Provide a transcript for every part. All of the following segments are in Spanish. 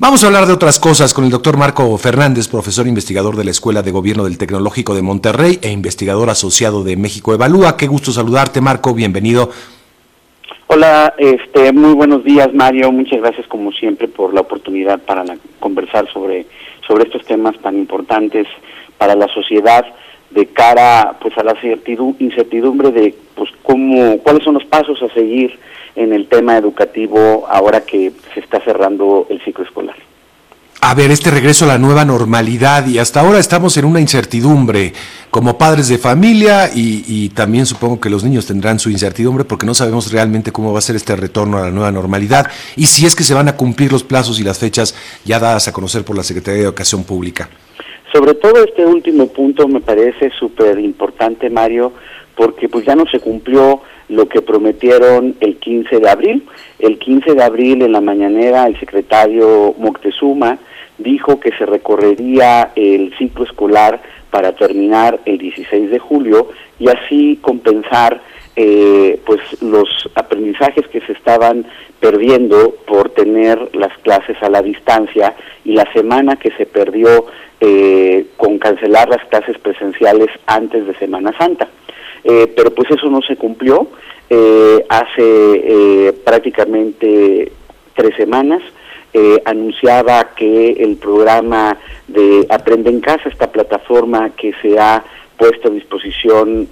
Vamos a hablar de otras cosas con el doctor Marco Fernández, profesor investigador de la Escuela de Gobierno del Tecnológico de Monterrey e investigador asociado de México Evalúa. Qué gusto saludarte, Marco. Bienvenido. Hola, este, muy buenos días, Mario. Muchas gracias, como siempre, por la oportunidad para conversar sobre, sobre estos temas tan importantes para la sociedad de cara pues a la incertidumbre de pues cómo cuáles son los pasos a seguir en el tema educativo ahora que se está cerrando el ciclo escolar. A ver, este regreso a la nueva normalidad y hasta ahora estamos en una incertidumbre como padres de familia y, también supongo que los niños tendrán su incertidumbre porque no sabemos realmente cómo va a ser este retorno a la nueva normalidad y si es que se van a cumplir los plazos y las fechas ya dadas a conocer por la Secretaría de Educación Pública. Sobre todo este último punto me parece súper importante, Mario, porque pues ya no se cumplió lo que prometieron el 15 de abril. El 15 de abril en la mañanera el secretario Moctezuma dijo que se recorrería el ciclo escolar para terminar el 16 de julio y así compensar eh, pues los aprendizajes que se estaban perdiendo por tener las clases a la distancia y la semana que se perdió eh, con cancelar las clases presenciales antes de Semana Santa. Eh, pero pues eso no se cumplió. Eh, hace eh, prácticamente tres semanas anunciaba que el programa de Aprende en Casa, esta plataforma que se ha puesto a disposición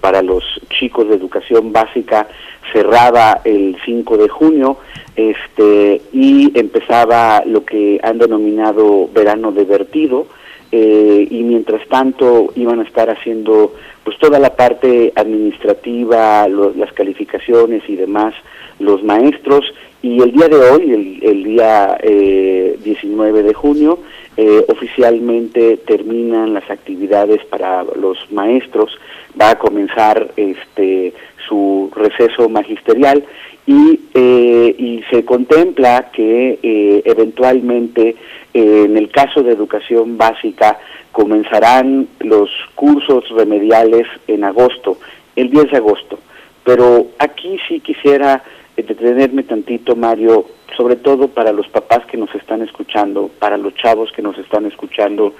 para los chicos de educación básica, cerraba el 5 de junio este, y empezaba lo que han denominado verano divertido. y mientras tanto iban a estar haciendo pues toda la parte administrativa, las calificaciones y demás, los maestros, y el día de hoy, el, día 19 eh, de junio, eh, oficialmente terminan las actividades para los maestros, va a comenzar este su receso magisterial y, eh, y se contempla que eventualmente en el caso de educación básica comenzarán los cursos remediales en agosto, el 10 de agosto. Pero aquí sí quisiera eh, detenerme tantito, Mario, sobre todo para los papás que nos están escuchando, para los chavos que nos están escuchando,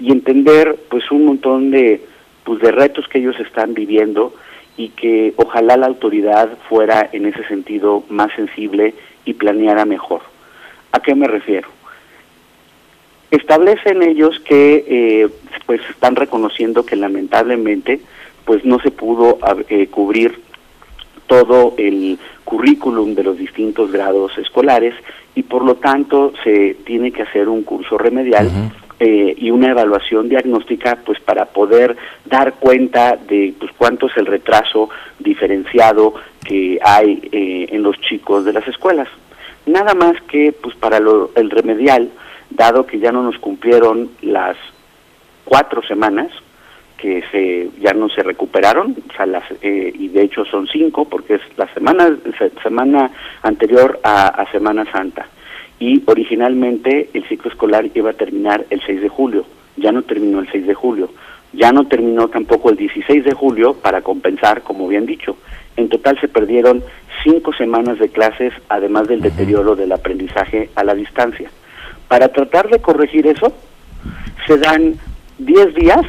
y entender pues un montón de, pues, de retos que ellos están viviendo y que ojalá la autoridad fuera en ese sentido más sensible y planeara mejor. ¿A qué me refiero? establecen ellos que eh, pues están reconociendo que lamentablemente pues no se pudo eh, cubrir todo el currículum de los distintos grados escolares y por lo tanto se tiene que hacer un curso remedial eh, y una evaluación diagnóstica pues para poder dar cuenta de pues cuánto es el retraso diferenciado que hay en los chicos de las escuelas nada más que pues para lo, el remedial dado que ya no nos cumplieron las cuatro semanas que se ya no se recuperaron, o sea, las, eh, y de hecho son cinco, porque es la semana, semana anterior a Semana Santa. Y originalmente el ciclo escolar iba a terminar el 6 de julio, ya no terminó el 6 de julio, ya no terminó tampoco el 16 de julio para compensar, como habían dicho. En total se perdieron cinco semanas de clases, además del deterioro del aprendizaje a la distancia. Para tratar de corregir eso, se dan 10 días,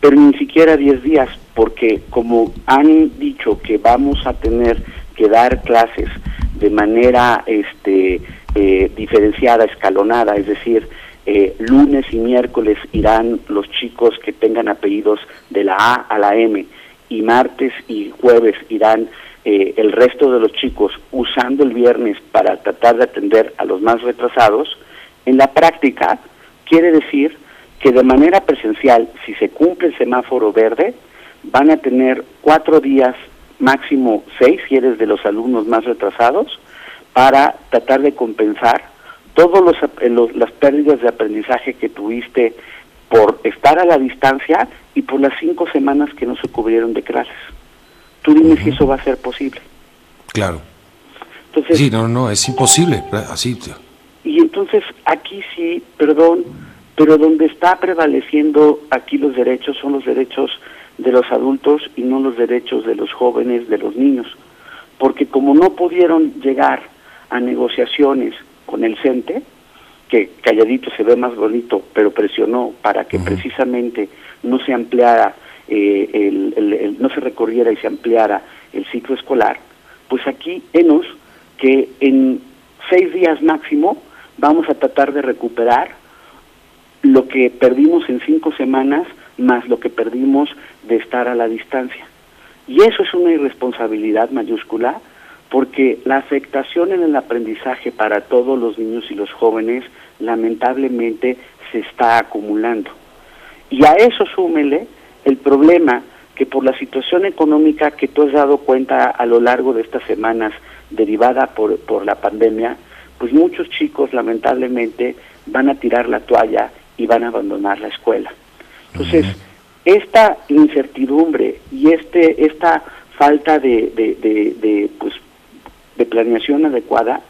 pero ni siquiera 10 días, porque como han dicho que vamos a tener que dar clases de manera este, eh, diferenciada, escalonada, es decir, eh, lunes y miércoles irán los chicos que tengan apellidos de la A a la M y martes y jueves irán eh, el resto de los chicos usando el viernes para tratar de atender a los más retrasados, en la práctica, quiere decir que de manera presencial, si se cumple el semáforo verde, van a tener cuatro días, máximo seis, si eres de los alumnos más retrasados, para tratar de compensar todas las pérdidas de aprendizaje que tuviste por estar a la distancia y por las cinco semanas que no se cubrieron de clases. Tú dime si eso va a ser posible. Claro. Entonces, sí, no, no, es imposible, así. Y entonces aquí sí, perdón, pero donde está prevaleciendo aquí los derechos son los derechos de los adultos y no los derechos de los jóvenes, de los niños. Porque como no pudieron llegar a negociaciones con el CENTE, que calladito se ve más bonito, pero presionó para que precisamente no se ampliara, eh, el, no se recorriera y se ampliara el ciclo escolar, pues aquí enos que en seis días máximo vamos a tratar de recuperar lo que perdimos en cinco semanas más lo que perdimos de estar a la distancia. Y eso es una irresponsabilidad mayúscula porque la afectación en el aprendizaje para todos los niños y los jóvenes lamentablemente se está acumulando. Y a eso súmele el problema que por la situación económica que tú has dado cuenta a lo largo de estas semanas derivada por, por la pandemia, pues muchos chicos lamentablemente van a tirar la toalla y van a abandonar la escuela. Entonces, esta incertidumbre y este esta falta de, de, de, pues, de planeación adecuada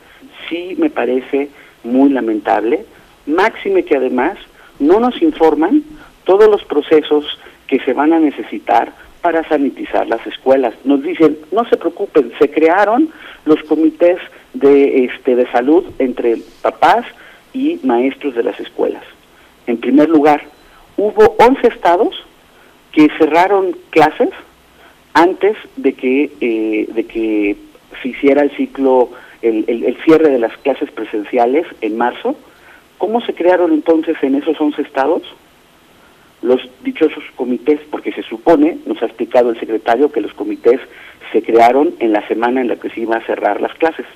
sí me parece muy lamentable, máxime que además no nos informan todos los procesos que se van a necesitar para sanitizar las escuelas. Nos dicen, no se preocupen, se crearon los comités de este de salud entre papás y maestros de las escuelas. En primer lugar, hubo 11 estados que cerraron clases antes de que, eh, de que se hiciera el ciclo, el, el, cierre de las clases presenciales en marzo. ¿Cómo se crearon entonces en esos 11 estados? Los dichosos comités, porque se supone, nos ha explicado el secretario, que los comités se crearon en la semana en la que se iba a cerrar las clases.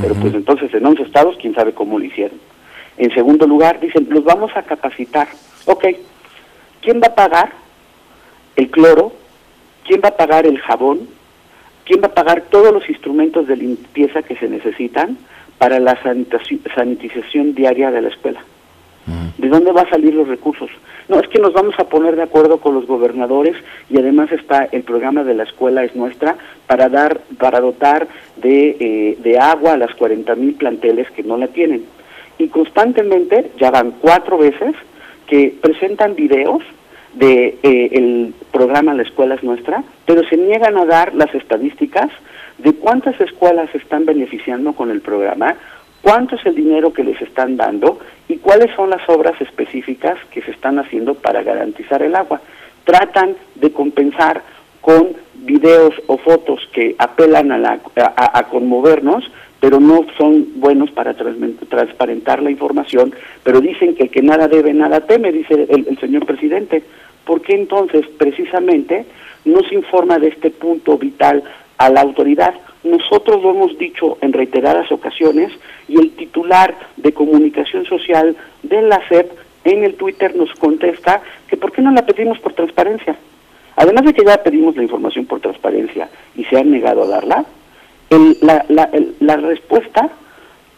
Pero pues entonces en 11 estados, quién sabe cómo lo hicieron. En segundo lugar, dicen, los vamos a capacitar. Ok, ¿quién va a pagar el cloro? ¿Quién va a pagar el jabón? ¿Quién va a pagar todos los instrumentos de limpieza que se necesitan para la sanitización diaria de la escuela? ¿De dónde van a salir los recursos? No, es que nos vamos a poner de acuerdo con los gobernadores y además está el programa de la escuela es nuestra para dar, para dotar de, eh, de agua a las 40 mil planteles que no la tienen. Y constantemente, ya van cuatro veces, que presentan videos de eh, el programa La Escuela es Nuestra, pero se niegan a dar las estadísticas de cuántas escuelas se están beneficiando con el programa, cuánto es el dinero que les están dando y cuáles son las obras específicas que se están haciendo para garantizar el agua. Tratan de compensar con videos o fotos que apelan a, la, a, conmovernos, pero no son buenos para transparentar la información, pero dicen que el que nada debe, nada teme, dice el, el señor presidente. ¿Por qué entonces precisamente no se informa de este punto vital a la autoridad? Nosotros lo hemos dicho en reiteradas ocasiones y el titular de comunicación social de la SEP en el Twitter nos contesta que por qué no la pedimos por transparencia. Además de que ya pedimos la información por transparencia y se han negado a darla, la, la, la respuesta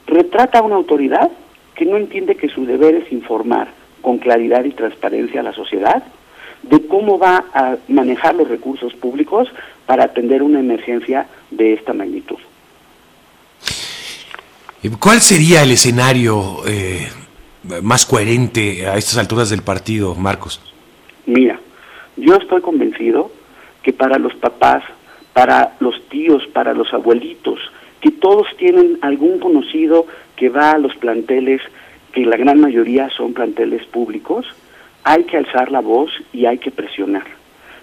retrata a una autoridad que no entiende que su deber es informar con claridad y transparencia a la sociedad de cómo va a manejar los recursos públicos para atender una emergencia de esta magnitud. ¿Cuál sería el escenario eh, más coherente a estas alturas del partido, Marcos? Mira, yo estoy convencido que para los papás, para los tíos, para los abuelitos, que todos tienen algún conocido que va a los planteles, que la gran mayoría son planteles públicos, hay que alzar la voz y hay que presionar.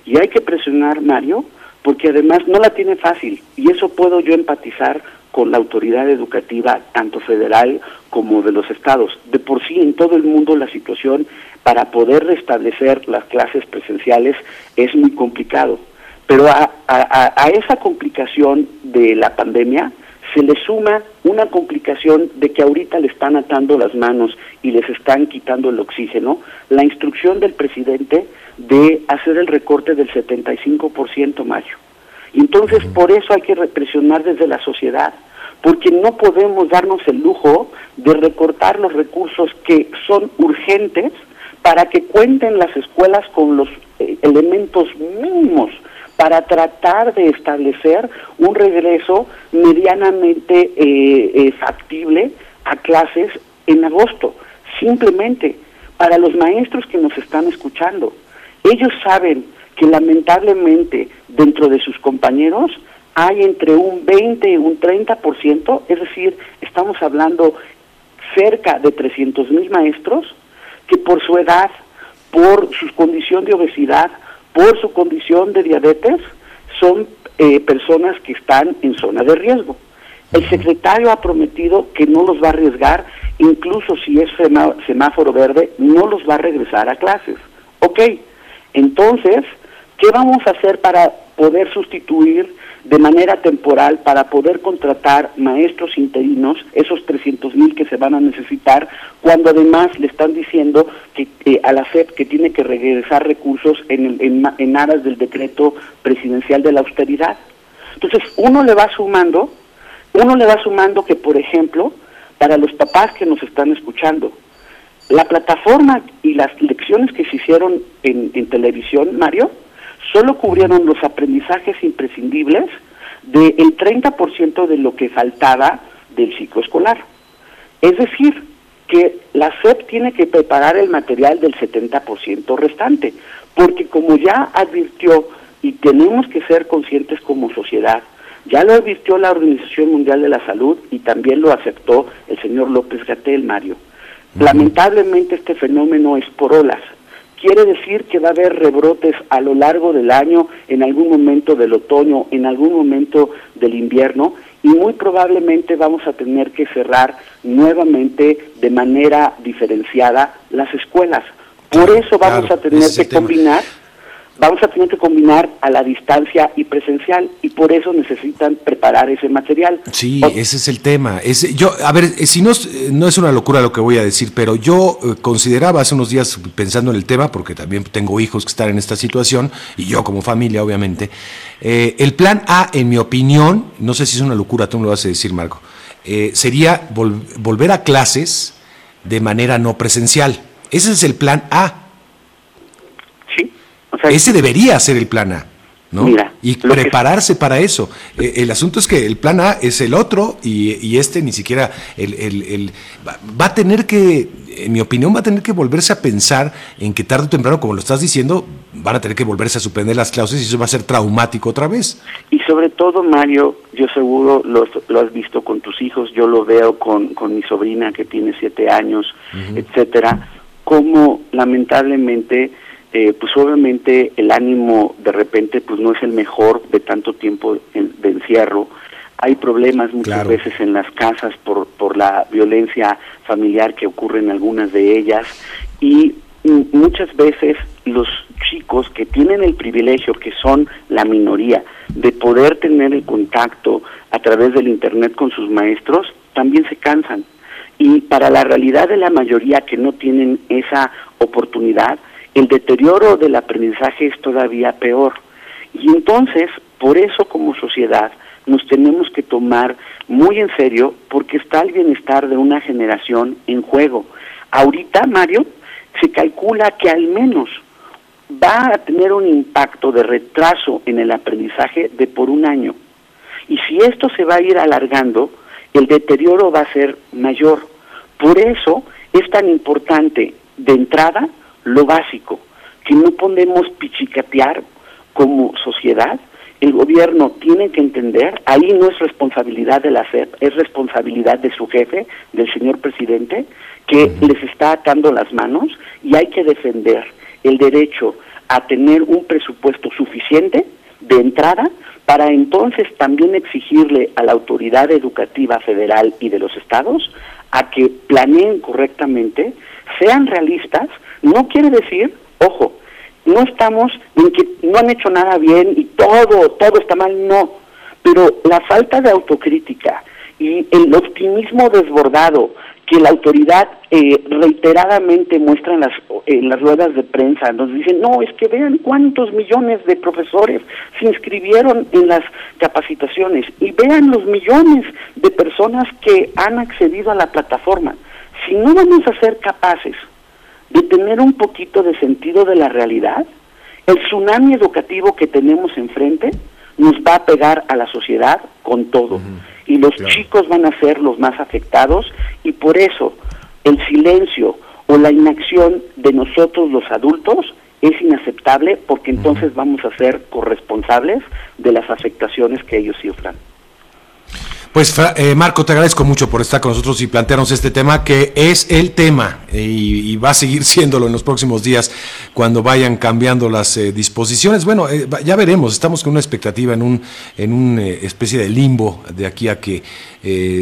Y hay que presionar, Mario, porque además no la tiene fácil y eso puedo yo empatizar con la autoridad educativa, tanto federal como de los estados. De por sí en todo el mundo la situación para poder restablecer las clases presenciales es muy complicado. Pero a, a esa complicación de la pandemia se le suma una complicación de que ahorita le están atando las manos y les están quitando el oxígeno, la instrucción del presidente de hacer el recorte del 75%, Mayo. Entonces, por eso hay que represionar desde la sociedad, porque no podemos darnos el lujo de recortar los recursos que son urgentes para que cuenten las escuelas con los eh, elementos mínimos para tratar de establecer un regreso medianamente eh, eh, factible a clases en agosto. Simplemente para los maestros que nos están escuchando, ellos saben que lamentablemente dentro de sus compañeros hay entre un 20 y un 30%, es decir, estamos hablando cerca de 300 mil maestros que por su edad, por su condición de obesidad, por su condición de diabetes, son eh, personas que están en zona de riesgo. El secretario ha prometido que no los va a arriesgar, incluso si es semáforo verde, no los va a regresar a clases. Ok, entonces, ¿qué vamos a hacer para poder sustituir de manera temporal para poder contratar maestros interinos, esos 300 mil que se van a necesitar, cuando además le están diciendo que a la SEP que tiene que regresar recursos en, en, en aras del decreto presidencial de la austeridad. Entonces, uno le va sumando, uno le va sumando que, por ejemplo, para los papás que nos están escuchando, la plataforma y las lecciones que se hicieron en televisión, Mario, solo cubrieron los aprendizajes imprescindibles del 30% de lo que faltaba del ciclo escolar. Es decir, que la SEP tiene que preparar el material del 70% restante, porque como ya advirtió y tenemos que ser conscientes como sociedad, ya lo advirtió la Organización Mundial de la Salud y también lo aceptó el señor López Gatel, Mario. Lamentablemente este fenómeno es por olas, quiere decir que va a haber rebrotes a lo largo del año, en algún momento del otoño, en algún momento del invierno, y muy probablemente vamos a tener que cerrar nuevamente de manera diferenciada las escuelas. Por eso vamos a tener que combinar vamos a tener que combinar a la distancia y presencial y por eso necesitan preparar ese material. Sí, ese es el tema. Es, yo, a ver, eh, si no, eh, no es una locura lo que voy a decir, pero yo eh, consideraba hace unos días pensando en el tema, porque también tengo hijos que están en esta situación y yo como familia, obviamente, el plan A, en mi opinión, no sé si es una locura, tú me lo vas a decir, Marco, sería volver a clases de manera no presencial. Ese es el plan A ese debería ser el plan A. ¿no? y prepararse para eso. Eh, el asunto es que el plan A es el otro y, este ni siquiera el, va, a tener que, en mi opinión, va a tener que volverse a pensar en que tarde o temprano, como lo estás diciendo, van a tener que volverse a suspender las clases y eso va a ser traumático otra vez. Y sobre todo, Mario, yo seguro lo, lo has visto con tus hijos, yo lo veo con, con mi sobrina que tiene siete años, etcétera, como lamentablemente eh, pues obviamente el ánimo de repente pues no es el mejor de tanto tiempo de encierro. Hay problemas muchas veces en las casas por, por la violencia familiar que ocurre en algunas de ellas y muchas veces los chicos que tienen el privilegio, que son la minoría, de poder tener el contacto a través del Internet con sus maestros, también se cansan. Y para la realidad de la mayoría que no tienen esa oportunidad, el deterioro del aprendizaje es todavía peor. Y entonces, por eso como sociedad, nos tenemos que tomar muy en serio porque está el bienestar de una generación en juego. Ahorita, Mario, se calcula que al menos va a tener un impacto de retraso en el aprendizaje de por un año. Y si esto se va a ir alargando, el deterioro va a ser mayor. Por eso es tan importante de entrada lo básico, que no podemos pichicatear como sociedad. El gobierno tiene que entender, ahí no es responsabilidad de la SEP, es responsabilidad de su jefe, del señor presidente, que les está atando las manos y hay que defender el derecho a tener un presupuesto suficiente de entrada para entonces también exigirle a la autoridad educativa federal y de los estados a que planeen correctamente, sean realistas, no quiere decir, ojo, no estamos en que no han hecho nada bien y todo, todo está mal, no, pero la falta de autocrítica y el optimismo desbordado que la autoridad eh, reiteradamente muestra en las, en las ruedas de prensa, nos dicen, no, es que vean cuántos millones de profesores se inscribieron en las capacitaciones y vean los millones de personas que han accedido a la plataforma. Si no vamos a ser capaces de tener un poquito de sentido de la realidad, el tsunami educativo que tenemos enfrente nos va a pegar a la sociedad con todo. Y los chicos van a ser los más afectados y por eso el silencio o la inacción de nosotros los adultos es inaceptable porque entonces vamos a ser corresponsables de las afectaciones que ellos sufran. Pues eh, Marco, te agradezco mucho por estar con nosotros y plantearnos este tema que es el tema y, va a seguir siéndolo en los próximos días cuando vayan cambiando las eh, disposiciones. Bueno, eh, ya veremos, estamos con una expectativa en un en una especie de limbo de aquí a que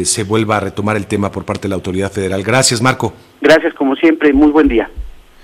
se vuelva a retomar el tema por parte de la autoridad federal. Gracias, Marco. Gracias, como siempre, muy buen día.